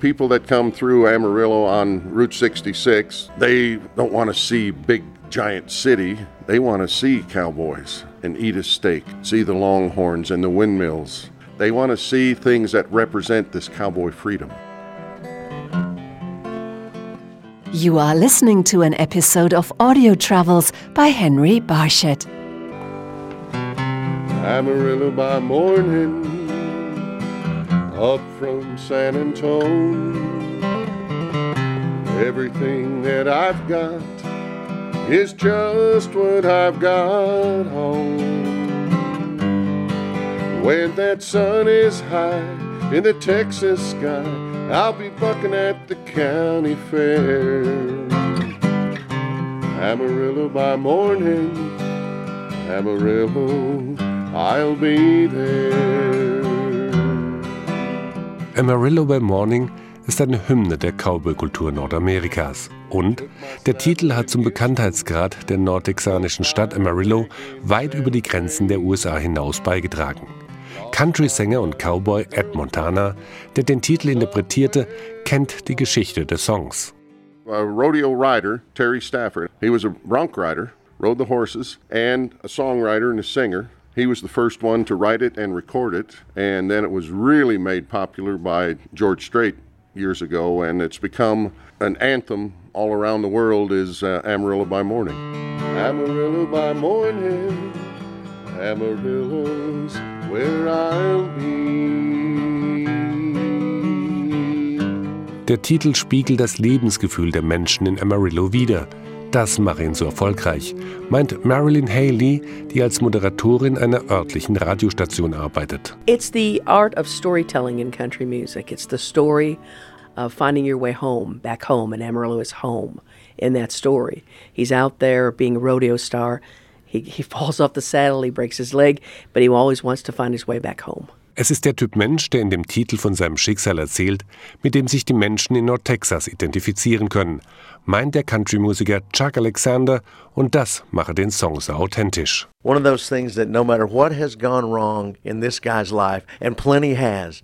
people that come through Amarillo on Route 66, they don't want to see big giant city. They want to see cowboys and eat a steak, see the longhorns and the windmills. They want to see things that represent this cowboy freedom. You are listening to an episode of Audio Travels by Henry Barshett. Amarillo by morning, up from San Antone. Everything that I've got is just what I've got home. When that sun is high in the Texas sky, I'll be bucking at the county fair. Amarillo by morning, Amarillo, I'll be there. Amarillo by Morning ist eine Hymne der Cowboy-Kultur Nordamerikas. Und der Titel hat zum Bekanntheitsgrad der nordtexanischen Stadt Amarillo weit über die Grenzen der USA hinaus beigetragen. Country-Sänger und Cowboy Ed Montana, der den Titel interpretierte, kennt die Geschichte des Songs. A rodeo rider, Terry Stafford, he was a bronc rider, rode the horses, and a songwriter and a singer. He was the first one to write it and record it, and then it was really made popular by George Strait years ago, and it's become an anthem all around the world is uh, Amarillo by Morning. Amarillo by morning, Amarillo's where I'll be. Der Titel spiegelt das Lebensgefühl der Menschen in Amarillo wider. Das mache ihn so erfolgreich, meint Marilyn Haley, die als Moderatorin einer örtlichen Radiostation arbeitet. It's the art of storytelling in country music. It's the story of finding your way home, back home, and Amarillo is home in that story. He's out there being a rodeo star. He, he falls off the saddle, he breaks his leg, but he always wants to find his way back home. Es ist der Typ Mensch, der in dem Titel von seinem Schicksal erzählt, mit dem sich die Menschen in Nordtexas identifizieren können, meint der Country-Musiker Chuck Alexander, und das mache den Song so authentisch. One of those things that no matter what has gone wrong in this guy's life, and plenty has,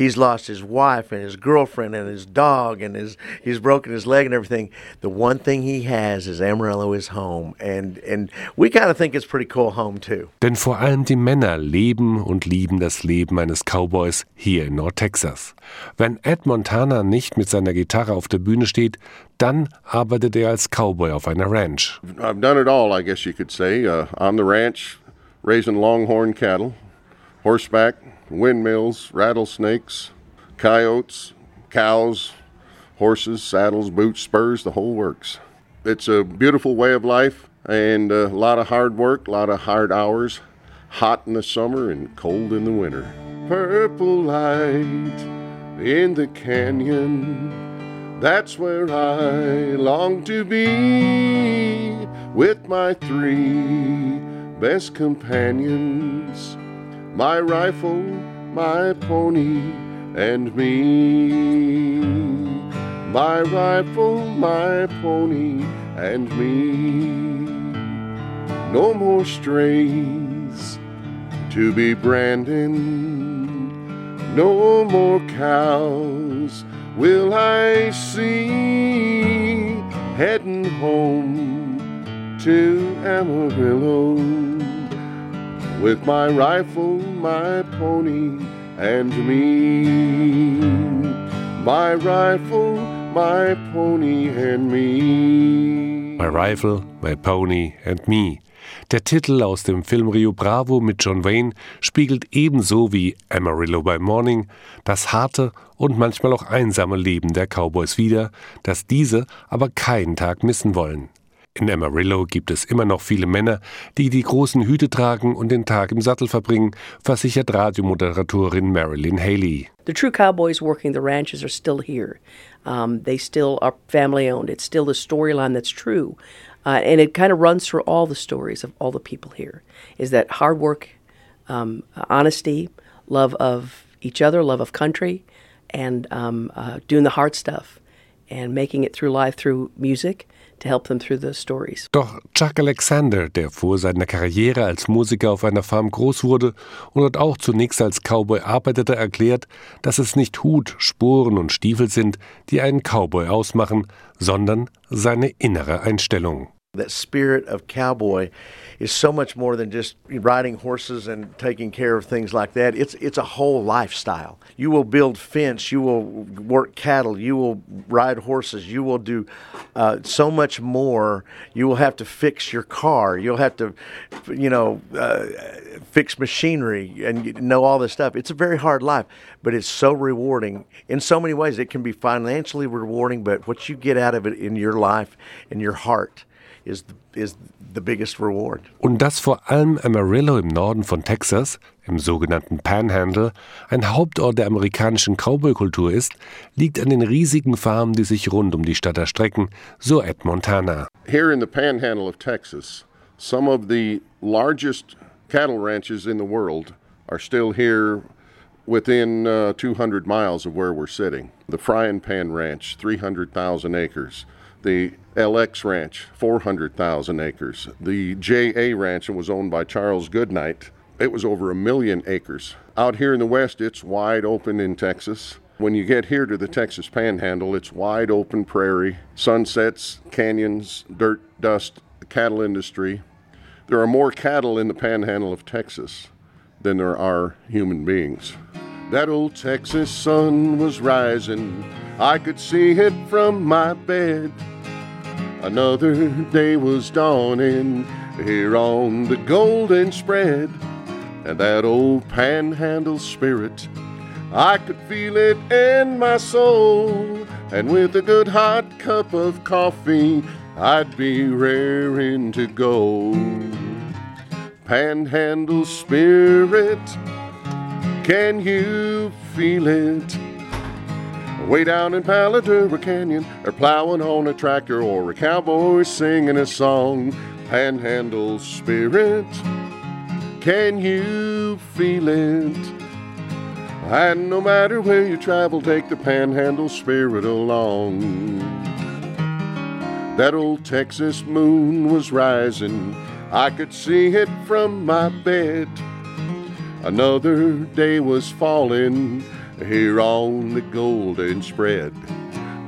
he's lost his wife and his girlfriend and his dog and his he's broken his leg and everything. The one thing he has is Amarillo is home, and and we kind of think it's pretty cool home too. Denn vor allem die Männer leben und lieben das Leben eines Cowboys hier in Nordtexas. Wenn Ed Montana nicht mit seiner Gitarre auf der Bühne steht, dann arbeitet er als Cowboy auf einer Ranch. I've done it all, I guess you could say. Uh, on the ranch, raising longhorn cattle, horseback, windmills, rattlesnakes, coyotes, cows, horses, saddles, boots, spurs, the whole works. It's a beautiful way of life and a lot of hard work, a lot of hard hours, hot in the summer and cold in the winter. Purple light in the canyon, that's where I long to be with my three best companions my rifle, my pony, and me. My rifle, my pony, and me. No more strays to be branding, no more cows will I see heading home to Amarillo with my rifle, my pony, and me. My rifle, my pony, and me. My Rifle, My Pony and Me. Der Titel aus dem Film Rio Bravo mit John Wayne spiegelt ebenso wie Amarillo by Morning das harte und manchmal auch einsame Leben der Cowboys wider, das diese aber keinen Tag missen wollen. In Amarillo gibt es immer noch viele Männer, die die großen Hüte tragen und den Tag im Sattel verbringen, versichert Radiomoderatorin Marilyn Haley. The true cowboys working the ranches are still here. Um, they still are family owned. It's still the storyline that's true. Uh, and it kind of runs through all the stories of all the people here is that hard work, um, honesty, love of each other, love of country, and um, uh, doing the hard stuff and making it through life through music, to help them through those stories. Doch Chuck Alexander, der vor seiner Karriere als Musiker auf einer Farm groß wurde und dort auch zunächst als Cowboy arbeitete, erklärt, dass es nicht Hut, Sporen und Stiefel sind, die einen Cowboy ausmachen, sondern seine innere Einstellung. That spirit of cowboy is so much more than just riding horses and taking care of things like that. It's it's a whole lifestyle. You will build fence, you will work cattle, you will ride horses, you will do uh, so much more. You will have to fix your car. You'll have to, you know, uh, fix machinery and know all this stuff. It's a very hard life, but it's so rewarding in so many ways. It can be financially rewarding, but what you get out of it in your life, in your heart is the, is the biggest reward. Und dass vor allem Amarillo im Norden von Texas, im sogenannten Panhandle, ein Hauptort der amerikanischen Cowboy-Kultur ist, liegt an den riesigen Farmen, die sich rund um die Stadt erstrecken, so Ed Montana. Here in the Panhandle of Texas, some of the largest cattle ranches in the world are still here within uh, 200 miles of where we're sitting. The Frying Pan Ranch, 300,000 acres. The LX Ranch, 400,000 acres. The JA Ranch was owned by Charles Goodnight. It was over a million acres. Out here in the west, it's wide open in Texas. When you get here to the Texas Panhandle, it's wide open prairie, sunsets, canyons, dirt, dust, cattle industry. There are more cattle in the Panhandle of Texas than there are human beings. That old Texas sun was rising. I could see it from my bed. Another day was dawning here on the golden spread. And that old panhandle spirit, I could feel it in my soul. And with a good hot cup of coffee, I'd be raring to go. Panhandle spirit, can you feel it? Way down in Palo Duro Canyon, or plowing on a tractor, or a cowboy singing a song. Panhandle spirit, can you feel it? And no matter where you travel, take the panhandle spirit along. That old Texas moon was rising, I could see it from my bed. Another day was falling here on the golden spread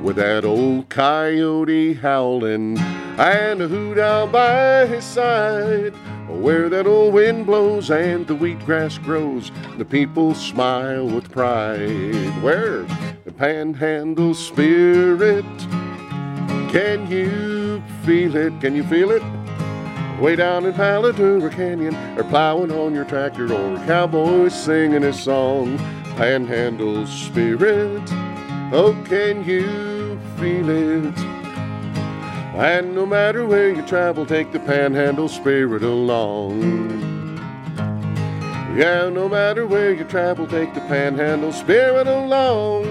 with that old coyote howling and a hoot out by his side where that old wind blows and the wheatgrass grows. The people smile with pride. Where the panhandle spirit? Can you feel it? Can you feel it way down in Palo Duro Canyon or plowing on your tractor or a cowboy singing his song panhandle spirit. Oh, can you feel it? And no matter where you travel, take the panhandle spirit along. Yeah, no matter where you travel, take the panhandle spirit along.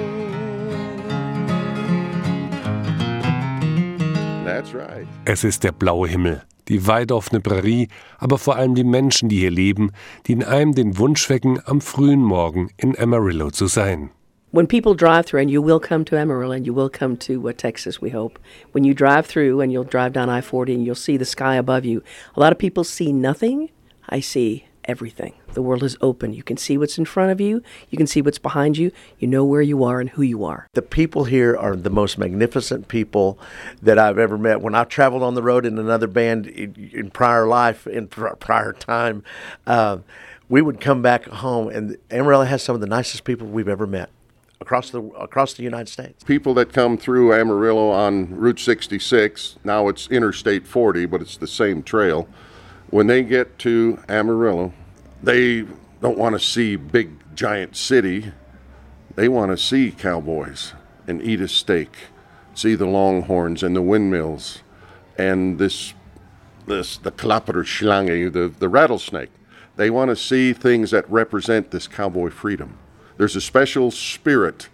That's right. Es ist der blaue Himmel, die weit offene Prärie, aber vor allem die Menschen, die hier leben, die in einem den Wunsch wecken, am frühen Morgen in Amarillo zu sein. when people drive through, and you will come to Amarillo and you will come to uh, Texas, we hope, when you drive through and you'll drive down I 40 and you'll see the sky above you, a lot of people see nothing. I see everything. The world is open. You can see what's in front of you, you can see what's behind you, you know where you are and who you are. The people here are the most magnificent people that I've ever met. When I traveled on the road in another band in, in prior life, in pr- prior time, uh, we would come back home, and Amarillo has some of the nicest people we've ever met across the across the United States. People that come through Amarillo on Route 66, now it's Interstate 40, but it's the same trail. When they get to Amarillo, they don't want to see big giant city. They want to see cowboys and eat a steak, see the longhorns and the windmills, and this this the klapperschlange, the the rattlesnake. They want to see things that represent this cowboy freedom. There's a special spirit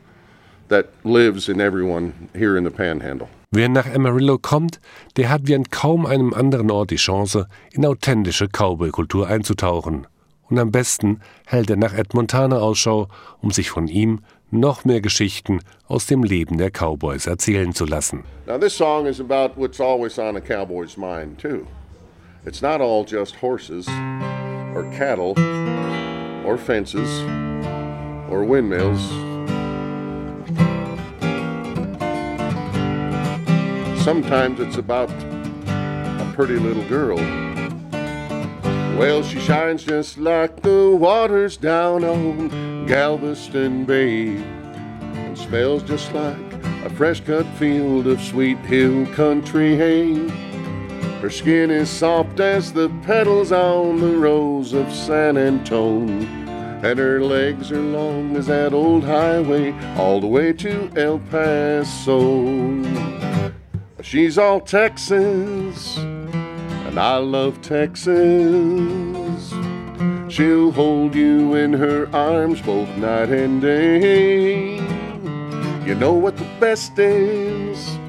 that lives in everyone here in the Panhandle. Wer nach Amarillo kommt, der hat wie an kaum einem anderen Ort die Chance, in authentische Cowboy-Kultur einzutauchen. und am besten hält er nach Ed Montana Ausschau, um sich von ihm noch mehr Geschichten aus dem Leben der Cowboys erzählen zu lassen. Now this song is about what's always on a cowboy's mind too. It's not all just horses or cattle or fences or windmills. Sometimes it's about a pretty little girl. Well, she shines just like the waters down on Galveston Bay and smells just like a fresh cut field of sweet hill country hay. Her skin is soft as the petals on the rose of San Antone, and her legs are long as that old highway all the way to El Paso. She's all Texas, and I love Texas. She'll hold you in her arms both night and day. You know what the best is?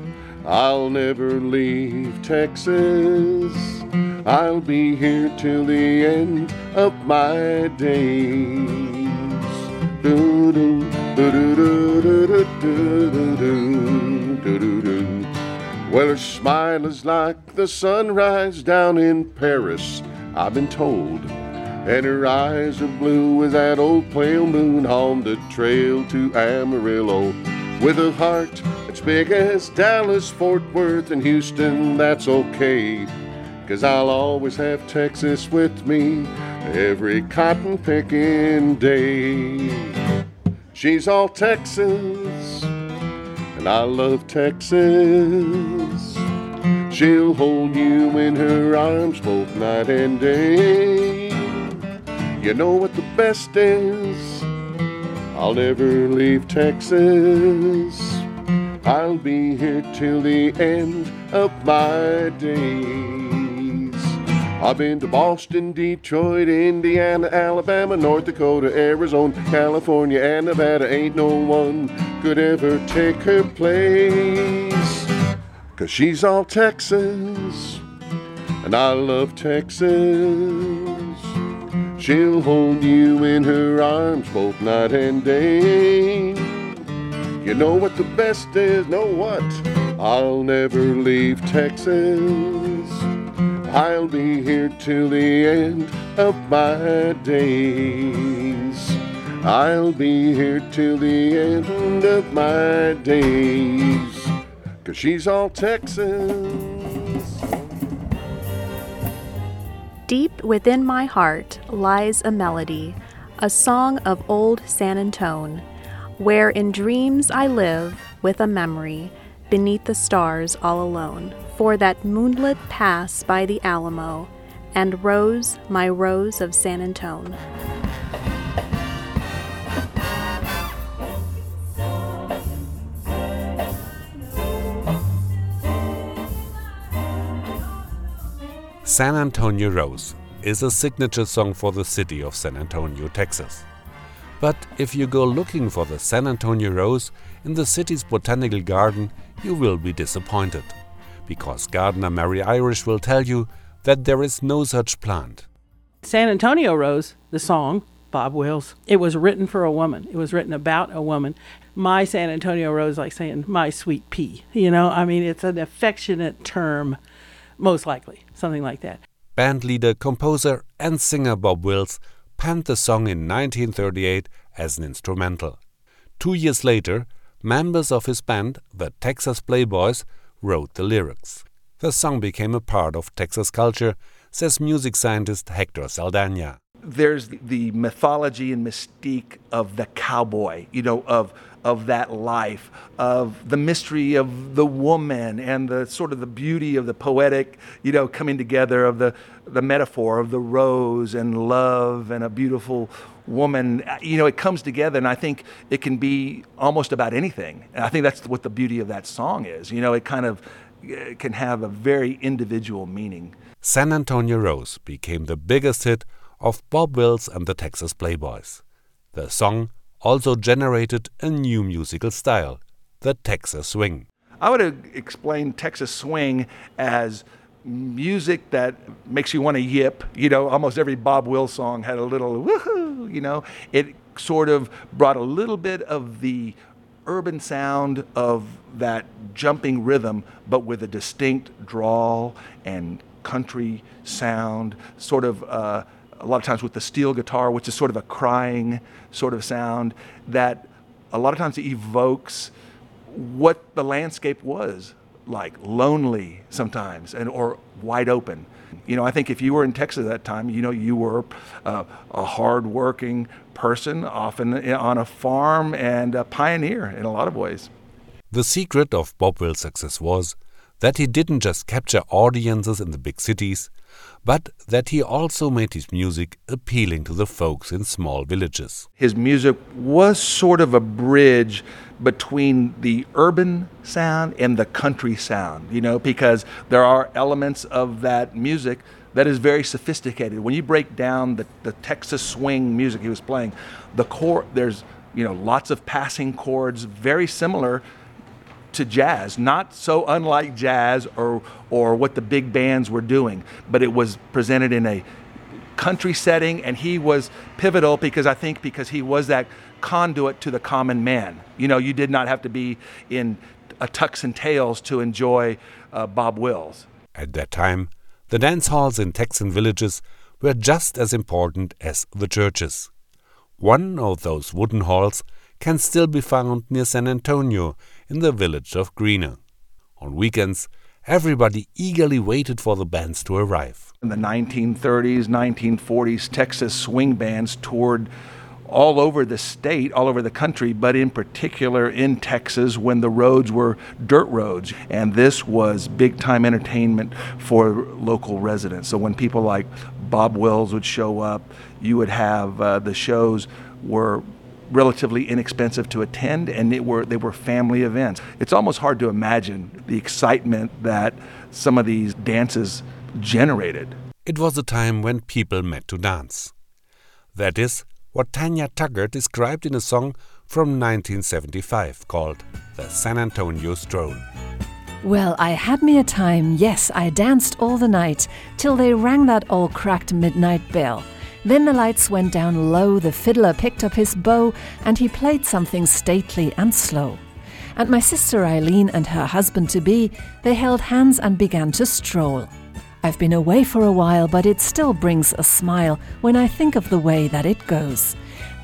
I'll never leave Texas. I'll be here till the end of my days. Do do do do do do do do do. Well, her smile is like the sunrise down in Paris, I've been told. And her eyes are blue as that old pale moon on the trail to Amarillo. With a heart as big as Dallas, Fort Worth, and Houston, that's okay. Cause I'll always have Texas with me every cotton picking day. She's all Texas, and I love Texas. She'll hold you in her arms both night and day. You know what the best is? I'll never leave Texas. I'll be here till the end of my days. I've been to Boston, Detroit, Indiana, Alabama, North Dakota, Arizona, California, and Nevada. Ain't no one could ever take her place. Cause she's all Texas, and I love Texas. She'll hold you in her arms both night and day. You know what the best is? Know what? I'll never leave Texas. I'll be here till the end of my days. I'll be here till the end of my days. Cause she's all Texas. Deep within my heart lies a melody, a song of old San Antone, where in dreams I live with a memory beneath the stars all alone. For that moonlit pass by the Alamo, and rose, my rose of San Antone. San Antonio Rose is a signature song for the city of San Antonio, Texas. But if you go looking for the San Antonio Rose in the city's botanical garden, you will be disappointed, because gardener Mary Irish will tell you that there is no such plant. San Antonio Rose, the song, Bob Wills, it was written for a woman. It was written about a woman. My San Antonio Rose, like saying my sweet pea. You know, I mean, it's an affectionate term, most likely, something like that. Band leader, composer, and singer Bob Wills penned the song in 1938 as an instrumental. Two years later, members of his band, the Texas Playboys, wrote the lyrics. The song became a part of Texas culture, says music scientist Hector Saldana. There's the mythology and mystique of the cowboy, you know, of of that life, of the mystery of the woman and the sort of the beauty of the poetic, you know, coming together of the the metaphor of the rose and love and a beautiful woman. You know, it comes together, and I think it can be almost about anything. And I think that's what the beauty of that song is. You know, it kind of uh, can have a very individual meaning. San Antonio Rose became the biggest hit of Bob Wills and the Texas Playboys. The song also generated a new musical style, the Texas Swing. I would explain Texas swing as music that makes you want to yip. You know, almost every Bob Wills song had a little woohoo, you know. It sort of brought a little bit of the urban sound of that jumping rhythm, but with a distinct drawl and country sound, sort of uh, a lot of times with the steel guitar, which is sort of a crying sort of sound that a lot of times evokes what the landscape was like lonely sometimes and or wide open. You know i think if you were in texas at that time you know you were uh, a hard-working person often on a farm and a pioneer in a lot of ways. The secret of bob wills success was that he didn't just capture audiences in the big cities but that he also made his music appealing to the folks in small villages. His music was sort of a bridge between the urban sound and the country sound, you know, because there are elements of that music that is very sophisticated. When you break down the, the Texas swing music he was playing, the core, there's, you know, lots of passing chords, very similar to jazz, not so unlike jazz or or what the big bands were doing, but it was presented in a country setting and he was pivotal because I think because he was that conduit to the common man. You know, you did not have to be in a tux and tails to enjoy uh, Bob Wills. At that time, the dance halls in Texan villages were just as important as the churches. One of those wooden halls can still be found near San Antonio in the village of Gruene. On weekends, everybody eagerly waited for the bands to arrive. In the 1930s, 1940s, Texas swing bands toured all over the state, all over the country, but in particular in Texas when the roads were dirt roads. And this was big time entertainment for local residents. So when people like Bob Wills would show up, you would have uh, the shows were relatively inexpensive to attend and it were they were family events. It's almost hard to imagine the excitement that some of these dances generated. It was a time when people met to dance. That is what Tanya Tucker described in a song from 1975 called The San Antonio Stroll. Well, I had me a time, yes, I danced all the night till they rang that old cracked midnight bell. Then the lights went down low, the fiddler picked up his bow, and he played something stately and slow. And my sister Eileen and her husband to be, they held hands and began to stroll. I've been away for a while, but it still brings a smile when I think of the way that it goes.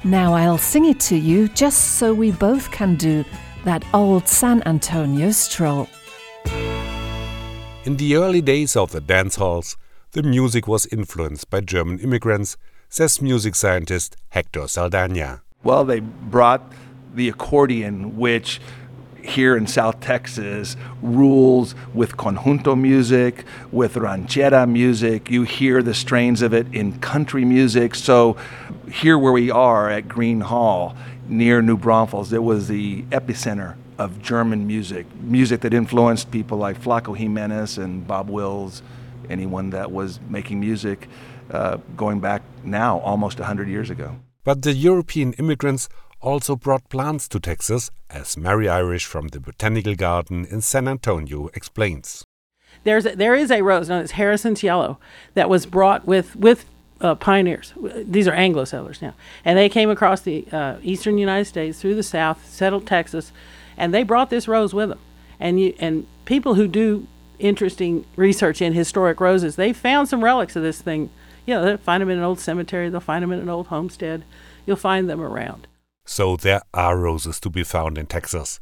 Now I'll sing it to you just so we both can do that old San Antonio stroll. In the early days of the dance halls, the music was influenced by German immigrants, says music scientist Hector Saldana. Well, they brought the accordion, which here in South Texas rules with conjunto music, with ranchera music. You hear the strains of it in country music. So, here where we are at Gruene Hall, near New Braunfels, it was the epicenter of German music, music that influenced people like Flaco Jimenez and Bob Wills, anyone that was making music uh, going back now almost 100 years ago. But the European immigrants also brought plants to Texas, as Mary Irish from the Botanical Garden in San Antonio explains. There's a, there is a rose known as Harrison's Yellow that was brought with with uh, pioneers. These are Anglo settlers now, and they came across the uh, eastern United States through the South, settled Texas, and they brought this rose with them. And you and people who do interesting research in historic roses, they found some relics of this thing. You know, they'll find them in an old cemetery, they'll find them in an old homestead. You'll find them around. So there are roses to be found in Texas.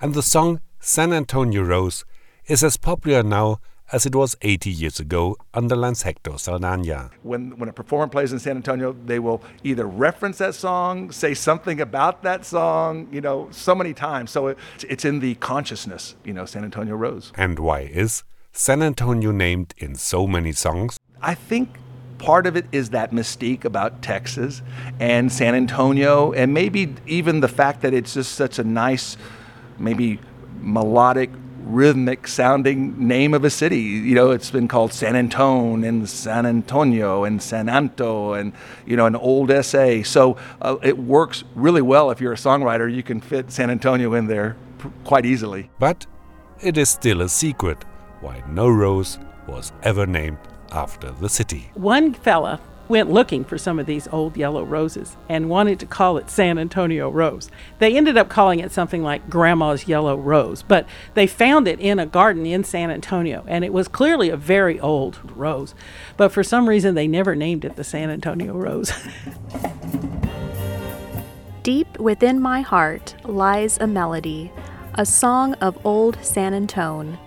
And the song San Antonio Rose is as popular now as it was 80 years ago, underlines Hector Saldana. When, when a performer plays in San Antonio, they will either reference that song, say something about that song, you know, so many times. So it, it's in the consciousness, you know, San Antonio Rose. And why is San Antonio named in so many songs? I think part of it is that mystique about Texas and San Antonio, and maybe even the fact that it's just such a nice, maybe melodic, rhythmic sounding name of a city. You know, it's been called San Antone and San Antonio and San Anto and, you know, an old SA. So uh, it works really well if you're a songwriter. You can fit San Antonio in there quite easily. But it is still a secret why no rose was ever named after the city. One fella went looking for some of these old yellow roses and wanted to call it San Antonio Rose. They ended up calling it something like Grandma's Yellow Rose, but they found it in a garden in San Antonio, and it was clearly a very old rose. But for some reason, they never named it the San Antonio Rose. Deep within my heart lies a melody, a song of old San Antone,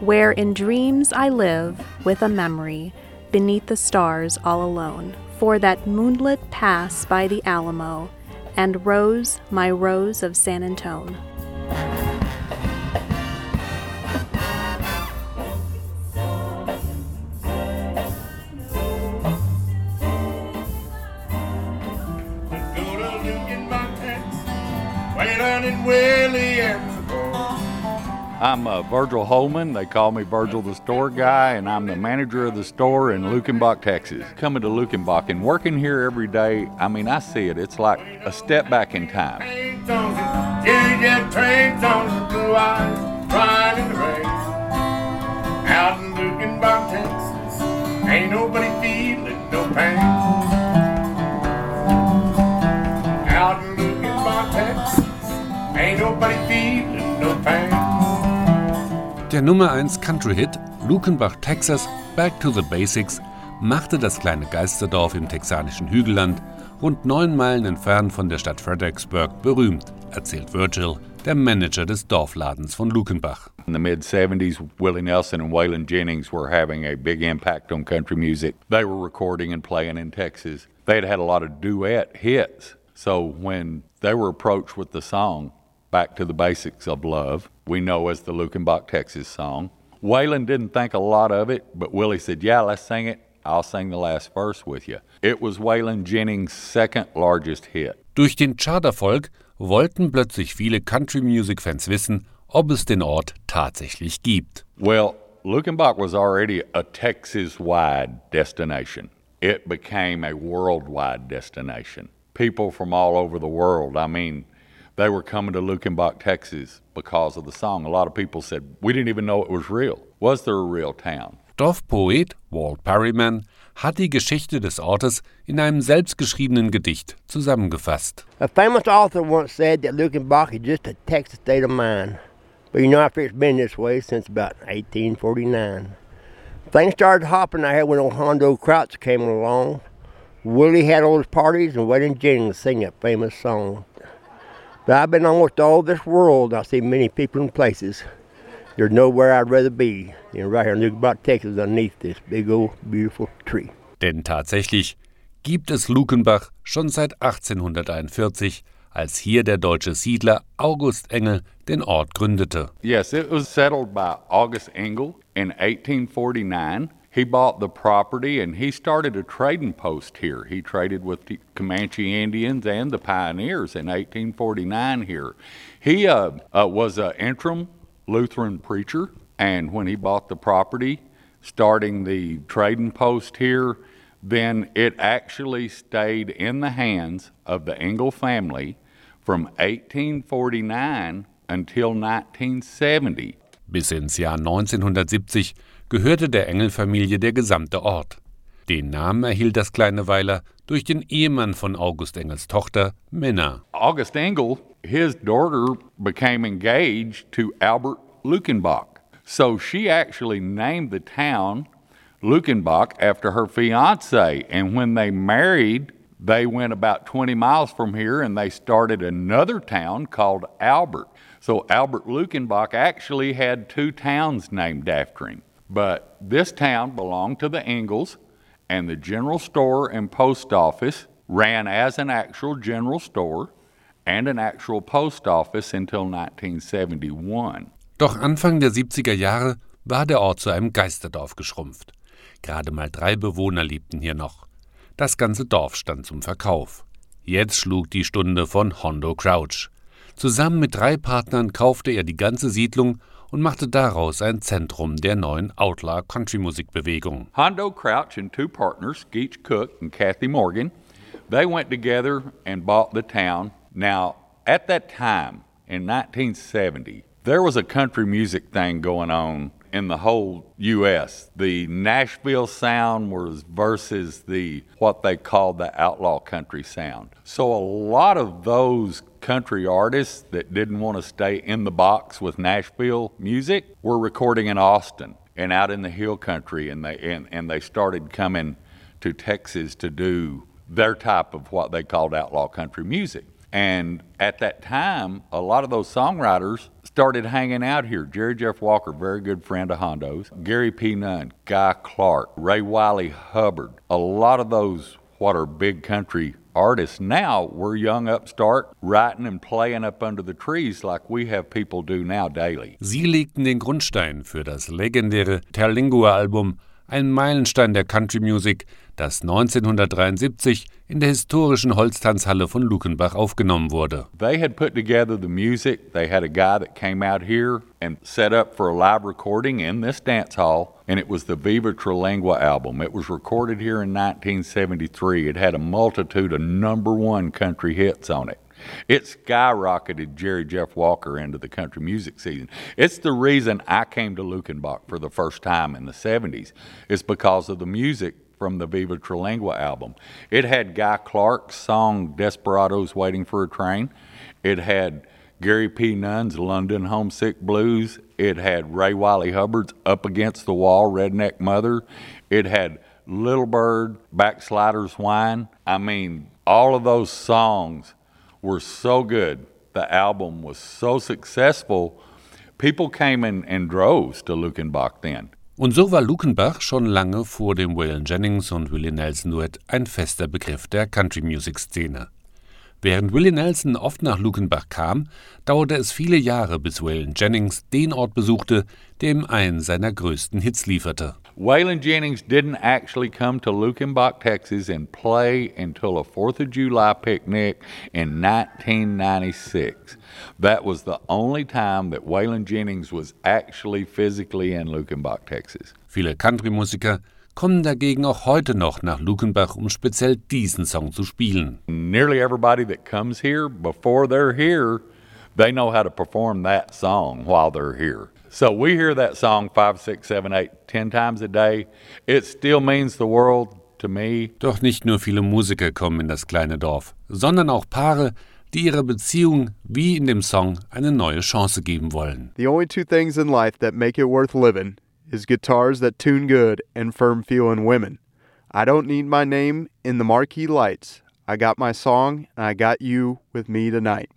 where in dreams I live with a memory beneath the stars all alone. For that moonlit pass by the Alamo, and rose my rose of San Antone. I'm uh, Virgil Holman. They call me Virgil the store guy, and I'm the manager of the store in Luckenbach, Texas. Coming to Luckenbach and working here every day, I mean, I see it. It's like a step back in time. Out in Luckenbach, Texas, ain't nobody feeling no pain. Out in Luckenbach, Texas, ain't nobody feeling no pain. Der Nummer 1 Country-Hit Lukenbach, Texas, Back to the Basics machte das kleine Geisterdorf im texanischen Hügelland, rund neun Meilen entfernt von der Stadt Fredericksburg, berühmt, erzählt Virgil, der Manager des Dorfladens von Lukenbach. In the mid 70s, Willie Nelson and Waylon Jennings were having a big impact on country music. They were recording and playing in Texas. They had had a lot of duet hits. So when they were approached with the song, Back to the Basics of Love, we know as the Luckenbach, Texas song. Waylon didn't think a lot of it, but Willie said, Yeah, let's sing it. I'll sing the last verse with you. It was Waylon Jennings' second largest hit. Durch den Charterfolg wollten plötzlich viele Country-Music-Fans wissen, ob es den Ort tatsächlich gibt. Well, Luckenbach was already a Texas wide destination. It became a worldwide destination. People from all over the world, I mean, they were coming to Luckenbach, Texas because of the song. A lot of people said, We didn't even know it was real. Was there a real town? Dorfpoet Walt Perryman hat die Geschichte des Ortes in einem selbstgeschriebenen Gedicht zusammengefasst. A famous author once said that Luckenbach is just a Texas state of mind. But you know, I figure it's been this way since about 1849. Things started hopping out here when old Hondo Crouch came along. Willie had all his parties and Waylon Jennings sing that famous song. But I've been almost all this world. I've seen many people and places. There's nowhere I'd rather be than right here in Lukenbach, Texas, underneath this big old beautiful tree. Denn tatsächlich gibt es Lukenbach schon seit 1841, als hier der deutsche Siedler August Engel den Ort gründete. Yes, it was settled by August Engel in 1849. He bought the property and he started a trading post here. He traded with the Comanche Indians and the pioneers in 1849 here. He uh, uh, was an interim Lutheran preacher, and when he bought the property, starting the trading post here, then it actually stayed in the hands of the Engel family from 1849 until 1970. Bis ins Jahr 1970 gehörte der Engelfamilie der gesamte Ort. Den Namen erhielt das kleine Weiler durch den Ehemann von August Engels Tochter, Minna. August Engel, his daughter became engaged to Albert Lukenbach. So she actually named the town Lukenbach after her fiance. And when they married, they went about 20 miles from here and they started another town called Albert. So Albert Lukenbach actually had two towns named after him. But this town belonged to the Engels, and the general store and post office ran as an actual general store and an actual post office until 1971. Doch Anfang der 70er Jahre war der Ort zu einem Geisterdorf geschrumpft. Gerade mal drei Bewohner lebten hier noch. Das ganze Dorf stand zum Verkauf. Jetzt schlug die Stunde von Hondo Crouch. Zusammen mit drei Partnern kaufte er die ganze Siedlung und machte daraus ein Zentrum der neuen Outlaw-Country-Musikbewegung. Hondo Crouch and two partners, Guich Koock and Kathy Morgan, they went together and bought the town. Now, at that time, in 1970, there was a country music thing going on in the whole U.S. The Nashville sound was versus the what they called the outlaw country sound. So a lot of those country artists that didn't want to stay in the box with Nashville music were recording in Austin and out in the hill country, and they and, and they started coming to Texas to do their type of what they called outlaw country music. And at that time, a lot of those songwriters started hanging out here. Jerry Jeff Walker, very good friend of Hondo's, Gary P. Nunn, Guy Clark, Ray Wylie Hubbard. A lot of those what are big country artists now were young upstart writing and playing up under the trees like we have people do now daily. Sie legten den Grundstein für das legendäre Terlingua-Album, ein Meilenstein der Country Music, das 1973 in der historischen Holztanzhalle von Luckenbach aufgenommen wurde. They had put together the music. They had a guy that came out here and set up for a live recording in this dance hall, and it was the Viva Terlingua album. It was recorded here in 1973. It had a multitude of number one country hits on it. It skyrocketed Jerry Jeff Walker into the country music season. It's the reason I came to Luckenbach for the first time in the 70s. It's because of the music from the Viva Terlingua album. It had Guy Clark's song Desperados Waiting for a Train. It had Gary P. Nunn's London Homesick Blues. It had Ray Wylie Hubbard's Up Against the Wall, Redneck Mother. It had Little Bird, Backslider's Wine. I mean, all of those songs were so good. The album was so successful. People came in, in droves to Luckenbach then. Und so war Lukenbach schon lange vor dem Waylon Jennings und Willie Nelson Duett ein fester Begriff der Country Music Szene. Während Willie Nelson oft nach Lukenbach kam, dauerte es viele Jahre, bis Waylon Jennings den Ort besuchte, der ihm einen seiner größten Hits lieferte. Waylon Jennings didn't actually come to Lukenbach, Texas and play until a 4th of July picnic in 1996. That was the only time that Waylon Jennings was actually physically in Lukenbach, Texas. Viele Country-Musiker kommen dagegen auch heute noch nach Lukenbach, um speziell diesen Song zu spielen. Nearly everybody that comes here, before they're here, they know how to perform that song while they're here. So we hear that song five, six, seven, eight, ten times a day. It still means the world to me. Doch nicht nur viele Musiker kommen in das kleine Dorf, sondern auch Paare, die ihrer Beziehung wie in dem Song eine neue Chance geben wollen. The only two things in life that make it worth living is guitars that tune good and firm feeling women. I don't need my name in the marquee lights. I got my song and I got you with me tonight.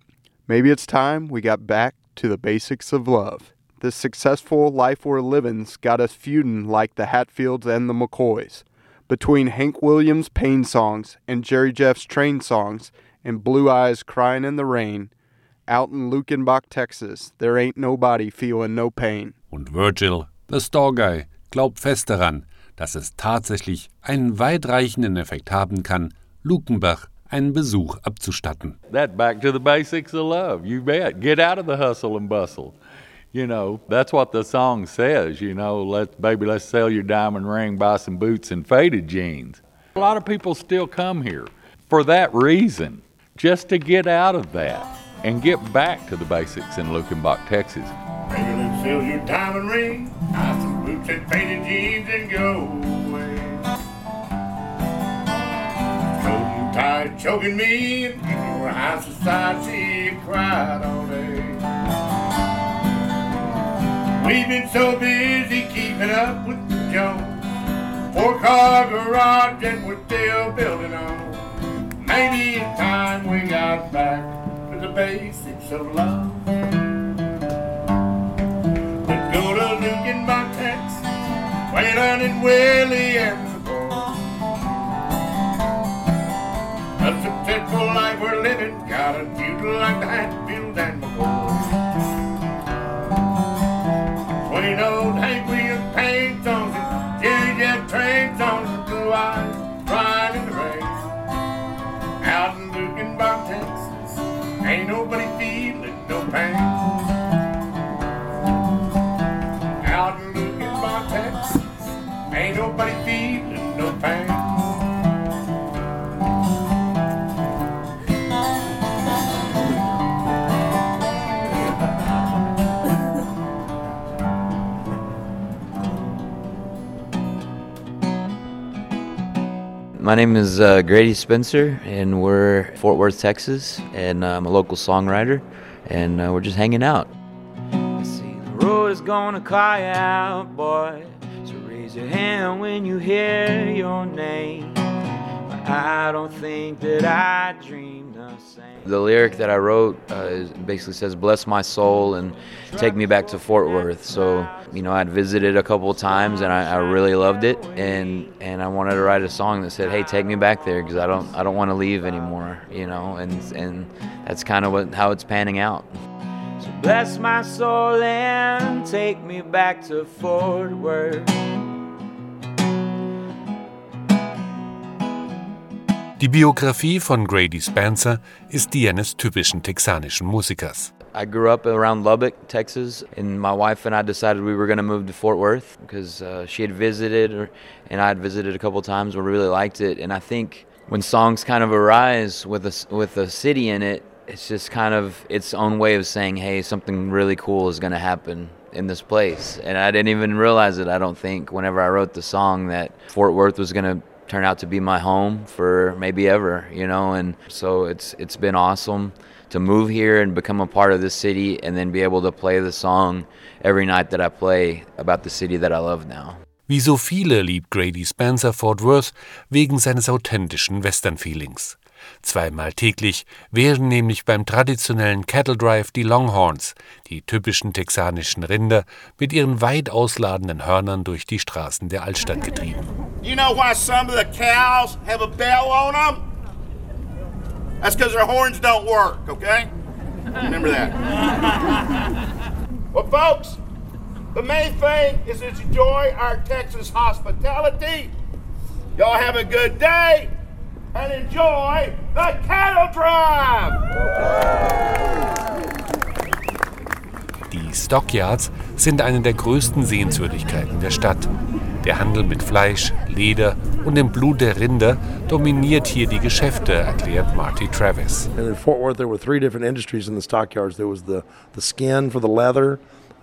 Maybe it's time we got back to the basics of love. This successful life we're living's got us feuding like the Hatfields and the McCoys. Between Hank Williams' pain songs and Jerry Jeff's train songs and Blue Eyes crying in the rain, out in Lukenbach, Texas, there ain't nobody feeling no pain. Und Virgil, the Store Guy, glaubt fest daran, dass es tatsächlich einen weitreichenden Effekt haben kann, Lukenbach einen Besuch abzustatten. That back to the basics of love. You bet. Get out of the hustle and bustle. You know, that's what the song says, you know, let baby let's sell your diamond ring, buy some boots and faded jeans. A lot of people still come here for that reason, just to get out of that and get back to the basics in Luckenbach, Texas. Baby, let's sell your diamond ring, buy some boots and faded jeans and go away. Cold tired choking me and your high society cried all day. We've been so busy keeping up with the Jones. Four car garage and we're still building on. Maybe it's time we got back to the basics of love. Let's go to Luckenbach, Texas, Waylon and Willie and the boys. A successful life we're living, got a feud like the Hatfield and McCoy. Twenty old nobody feeling no pain. Out in Luckenbach, Texas, ain't nobody feeling no pain. My name is uh, Grady Spencer, and we're Fort Worth, Texas, and I'm a local songwriter, and uh, we're just hanging out. See, the road is gonna cry out, boy. So raise your hand when you hear your name. But I don't think that I saying. The lyric that I wrote uh, basically says, "Bless my soul and take me back to Fort Worth." So, you know, I'd visited a couple times and I, I really loved it, and and I wanted to write a song that said, "Hey, take me back there," because I don't I don't want to leave anymore, you know, and and that's kind of what how it's panning out. So bless my soul and take me back to Fort Worth. Die Biografie von Grady Spencer ist die eines typischen texanischen Musikers. I grew up around Lubbock, Texas, and my wife and I decided we were going to move to Fort Worth because uh, she had visited, and I had visited a couple times. We really liked it, and I think when songs kind of arise with a with a city in it, it's just kind of its own way of saying, "Hey, something really cool is going to happen." In this place, and I didn't even realize it. I don't think whenever I wrote the song that Fort Worth was going to turn out to be my home for maybe ever, you know. And so it's it's been awesome to move here and become a part of this city, and then be able to play the song every night that I play about the city that I love now. Wie so viele liebt Grady Spencer Fort Worth wegen seines authentischen Western-Feelings. Zweimal täglich werden nämlich beim traditionellen Cattle Drive die Longhorns, die typischen texanischen Rinder, mit ihren weit ausladenden Hörnern durch die Straßen der Altstadt getrieben. You know why some of the cows have a bell on them? That's because their horns don't work, okay? Remember that. well, folks, the main thing is to enjoy our Texas hospitality. Y'all have a good day and enjoy the cattle drive. Die Stockyards sind eine der größten Sehenswürdigkeiten der Stadt. Der Handel mit Fleisch, Leder und dem Blut der Rinder dominiert hier die Geschäfte, erklärt Marty Travis. And in Fort Worth, there were three different industries in the stockyards. There was the, the skin for the leather,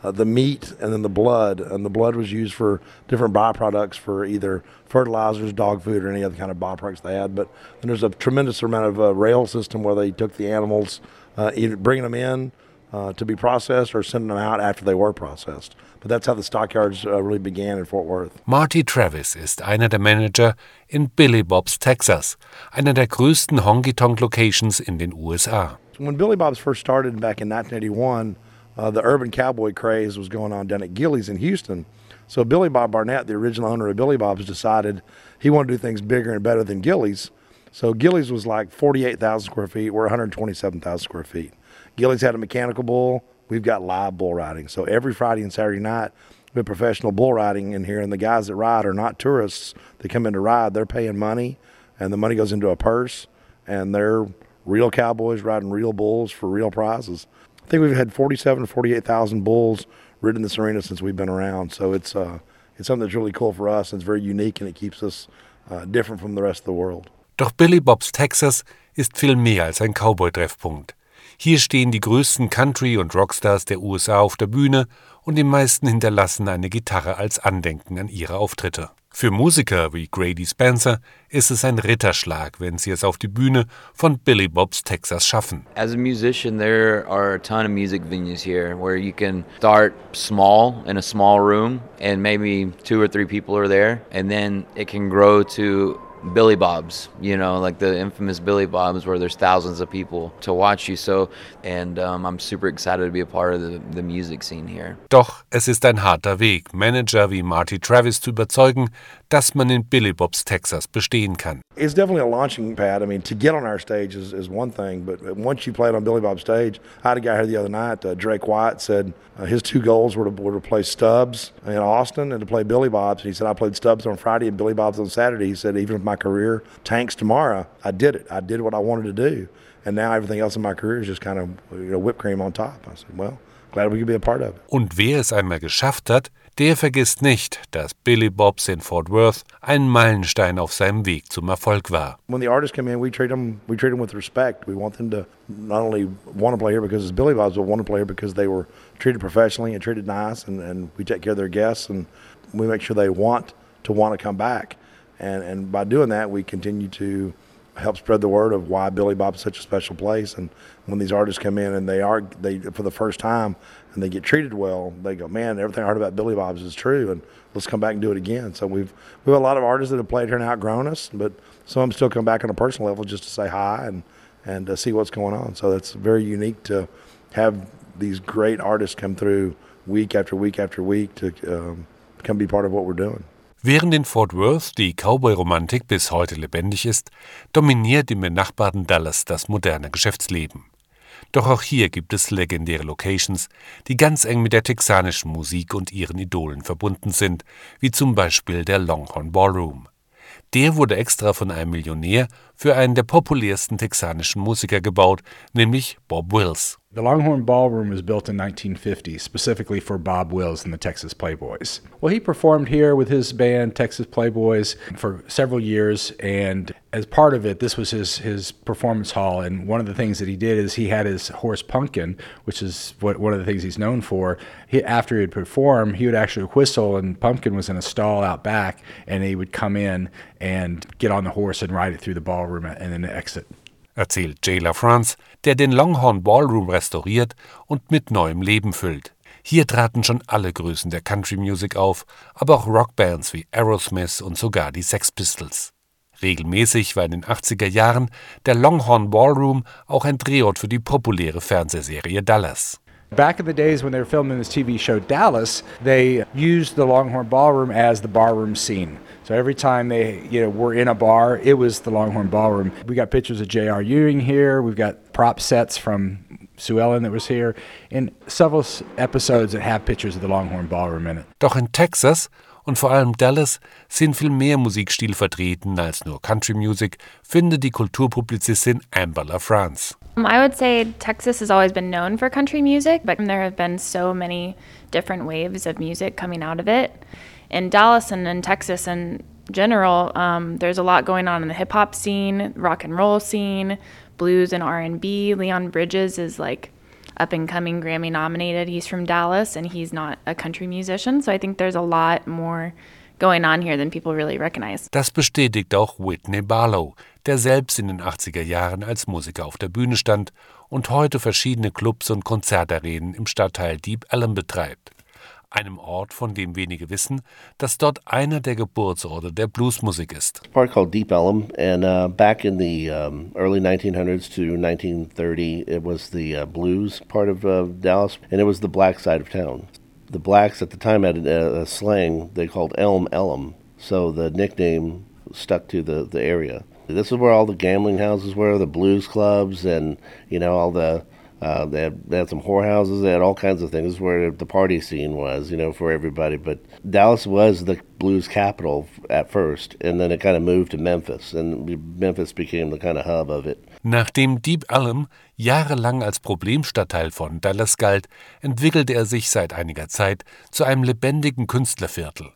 uh, the meat, and then the blood. And the blood was used for different byproducts for either fertilizers, dog food, or any other kind of byproducts they had. But then there's a tremendous amount of uh, rail system where they took the animals, uh, either bringing them in uh, to be processed or sending them out after they were processed. But that's how the stockyards uh, really began in Fort Worth. Marty Travis ist einer der Manager in Billy Bob's Texas, einer der größten Honky-Tonk-Locations in den USA. When Billy Bob's first started back in 1981, uh, the urban cowboy craze was going on down at Gilley's in Houston. So Billy Bob Barnett, the original owner of Billy Bob's, decided he wanted to do things bigger and better than Gilley's. So Gilley's was like 48,000 square feet. We're 127,000 square feet. Gilley's had a mechanical bull. We've got live bull riding. So every Friday and Saturday night, we have professional bull riding in here, and the guys that ride are not tourists. They come in to ride. They're paying money, and the money goes into a purse, and they're real cowboys riding real bulls for real prizes. I think we've had 47 48,000 bulls ridden this arena since we've been around. So it's uh, it's something that's really cool for us. And it's very unique, and it keeps us uh, different from the rest of the world. Doch Billy Bob's Texas ist viel mehr als ein Cowboy-Treffpunkt. Hier stehen die größten Country- und Rockstars der USA auf der Bühne und die meisten hinterlassen eine Gitarre als Andenken an ihre Auftritte. Für Musiker wie Grady Spencer ist es ein Ritterschlag, wenn sie es auf die Bühne von Billy Bob's Texas schaffen. As a musician, there are a ton of music venues here where you can start small in a small room and maybe two or three people are there, and then it can grow to Billy Bob's, you know, like the infamous Billy Bob's where there's thousands of people to watch you. So, and um, I'm super excited to be a part of the, the music scene here. Doch es ist ein harter Weg, Manager wie Marty Travis zu überzeugen, dass man in Billy Bob's Texas bestehen kann. It's definitely a launching pad. I mean, to get on our stage is, is one thing, but once you play it on Billy Bob's stage, I had a guy here the other night, uh, Drake White, said uh, his two goals were to, were to play Stubbs in Austin and to play Billy Bob's. And he said, I played Stubbs on Friday and Billy Bob's on Saturday. He said, even if my career tanks tomorrow, I did it. I did what I wanted to do. And now everything else in my career is just kind of you know, whipped cream on top. I said, well, glad we could be a part of it. Und wer es einmal geschafft hat, der vergisst nicht, dass Billy Bob's in Fort Worth ein Meilenstein auf seinem Weg zum Erfolg war. When the artists come in, we treat them we treat them with respect. We want them to not only want to play here because it's Billy Bob's, but want to play here because they were treated professionally and treated nice, and, and we take care of their guests, and we make sure they want to want to come back. and and by doing that, we continue to help spread the word of why Billy Bob is such a special place. And when these artists come in and they are they for the first time and they get treated well, they go, man, everything I heard about Billy Bob's is true, and let's come back and do it again. So we've we have a lot of artists that have played here and outgrown us, but some of them still come back on a personal level just to say hi and and uh, see what's going on. So that's very unique to have these great artists come through week after week after week to um, come be part of what we're doing. Während in Fort Worth die Cowboy-Romantik bis heute lebendig ist, dominiert im benachbarten Dallas das moderne Geschäftsleben. Doch auch hier gibt es legendäre Locations, die ganz eng mit der texanischen Musik und ihren Idolen verbunden sind, wie zum Beispiel der Longhorn Ballroom. Der wurde extra von einem Millionär für einen der populärsten texanischen Musiker gebaut, nämlich Bob Wills. The Longhorn Ballroom was built in 1950 specifically for Bob Wills and the Texas Playboys. Well, he performed here with his band Texas Playboys for several years and as part of it this was his his performance hall and one of the things that he did is he had his horse Pumpkin, which is what one of the things he's known for. He, after he'd perform, he would actually whistle and Pumpkin was in a stall out back and he would come in and get on the horse and ride it through the ballroom and then exit. Erzählt Jay LaFrance, der den Longhorn Ballroom restauriert und mit neuem Leben füllt. Hier traten schon alle Größen der Country Music auf, aber auch Rockbands wie Aerosmith und sogar die Sex Pistols. Regelmäßig war in den 80er Jahren der Longhorn Ballroom auch ein Drehort für die populäre Fernsehserie Dallas. Back in the days when they were filming this TV show Dallas, they used the Longhorn Ballroom as the barroom scene. So every time they, you know, were in a bar, it was the Longhorn Ballroom. We got pictures of J.R. Ewing here. We've got prop sets from Sue Ellen that was here, and several episodes that have pictures of the Longhorn Ballroom in it. Doch in Texas und vor allem Dallas sind viel mehr Musikstil vertreten als nur Country Music, findet die Kulturpublizistin Amber LaFrance. Um, I would say Texas has always been known for country music, but there have been so many different waves of music coming out of it. In Dallas and in Texas in general, um, there's a lot going on in the hip hop scene, rock and roll scene, blues and R and B. Leon Bridges is like up and coming Grammy nominated. He's from Dallas and he's not a country musician, so I think there's a lot more going on here than people really recognize. Das bestätigt auch Whitney Barlow, der selbst in den 80er Jahren als Musiker auf der Bühne stand und heute verschiedene Clubs und Konzertarenen im Stadtteil Deep Ellum betreibt. Einem Ort, von dem wenige wissen, dass dort einer der Geburtsorte der Bluesmusik ist. Park called Deep Ellum, and uh, back in the um, early 1900s to 1930, it was the uh, blues part of uh, Dallas, and it was the black side of town. The blacks at the time had a, a slang they called Elm Ellum, so the nickname stuck to the, the area. This is where all the gambling houses were, the blues clubs, and you know all the uh, they, had, they had some whorehouses. They had all kinds of things where the party scene was, you know, for everybody. But Dallas was the blues capital at first, and then it kind of moved to Memphis, and Memphis became the kind of hub of it. Nachdem Deep Ellum jahrelang als Problemstadtteil von Dallas galt, entwickelte er sich seit einiger Zeit zu einem lebendigen Künstlerviertel.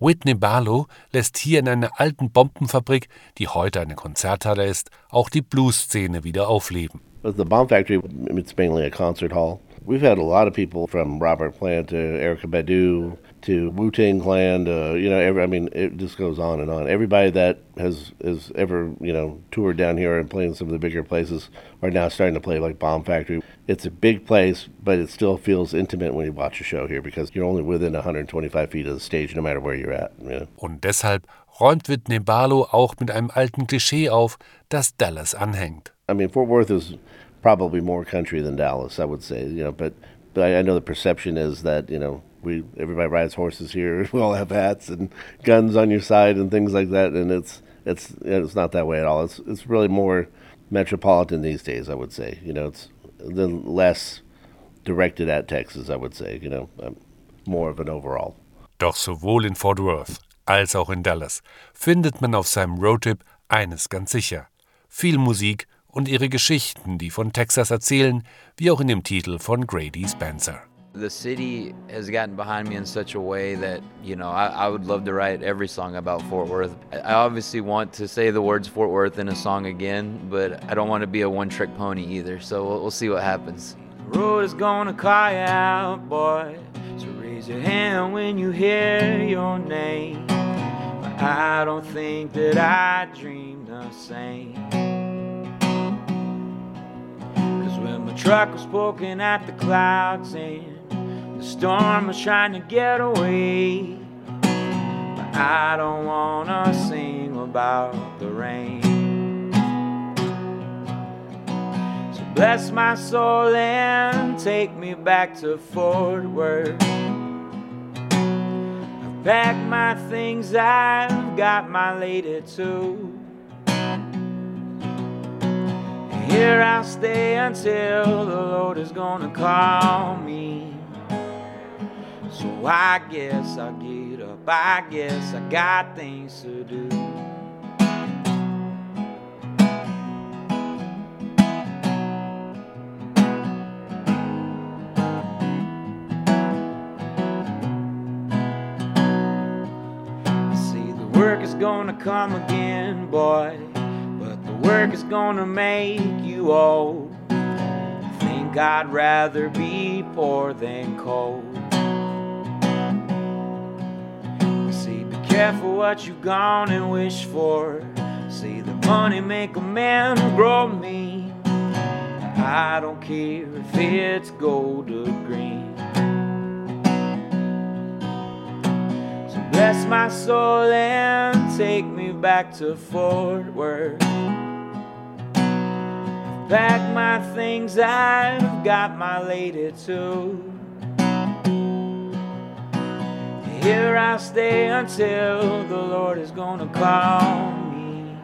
Whitney Barlow lässt hier in einer alten Bombenfabrik, die heute eine Konzerthalle ist, auch die Blues-Szene wieder aufleben. The Bomb Factory, it's mainly a concert hall. We've had a lot of people from Robert Plant to Erykah Badu to Wu Tang Clan. To, you know, every, I mean, it just goes on and on. Everybody that has has ever you know toured down here and played in some of the bigger places are now starting to play like Bomb Factory. It's a big place, but it still feels intimate when you watch a show here because you're only within 125 feet of the stage, no matter where you're at. You know? Und deshalb räumt Whitney Barlow auch mit einem alten Klischee auf, das Dallas anhängt. I mean, Fort Worth is probably more country than Dallas, I would say. You know, but, but I, I know the perception is that you know we everybody rides horses here. We all have hats and guns on your side and things like that, and it's it's it's not that way at all. It's it's really more metropolitan these days. I would say. You know, it's then less directed at Texas. I would say. You know, um, more of an overall. Doch sowohl in Fort Worth als auch in Dallas findet man auf seinem Roadtrip eines ganz sicher: viel Musik und ihre Geschichten, die von Texas erzählen, wie auch in dem Titel von Grady Spencer. The city has gotten behind me in such a way that, you know, I, I, would love to write every song about Fort Worth. I obviously want to say the words Fort Worth in a song again, but I don't want to be a one trick pony either, so we'll, we'll see what happens. The road is gonna cry out, boy, so raise your hand when you hear your name. I don't think that I dreamed the same. My truck was poking at the clouds and the storm was trying to get away, but I don't wanna sing about the rain. So bless my soul and take me back to Fort Worth. I've packed my things, I've got my lady too. Here I'll stay until the Lord is gonna call me. So I guess I'll get up, I guess I got things to do. See, the work is gonna come again, boy, work is gonna make you old. I think I'd rather be poor than cold. See, be careful what you gonna and wish for. See, the money make a man grow mean. I don't care if it's gold or green. So bless my soul and take me back to Fort Worth. I've my things, I've got my lady too. Here I'll stay until the Lord is gonna call me.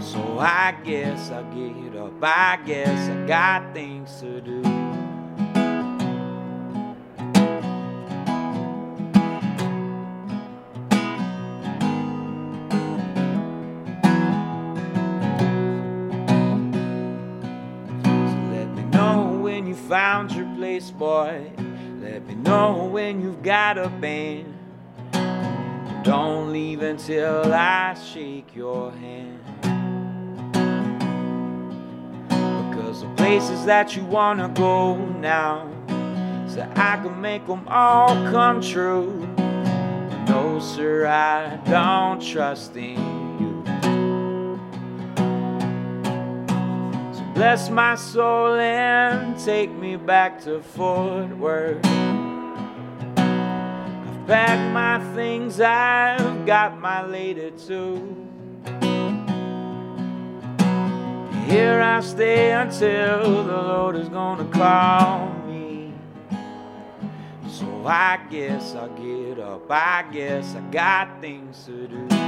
So I guess I'll get up, I guess I got things to do. Found your place, boy. Let me know when you've got a band. Don't leave until I shake your hand. Because the places that you wanna go now, so I can make them all come true. No, sir, I don't trust in bless my soul and take me back to Fort Worth. I've packed my things, I've got my lady too. Here I stay until the Lord is gonna call me. So I guess I'll get up, I guess I got things to do.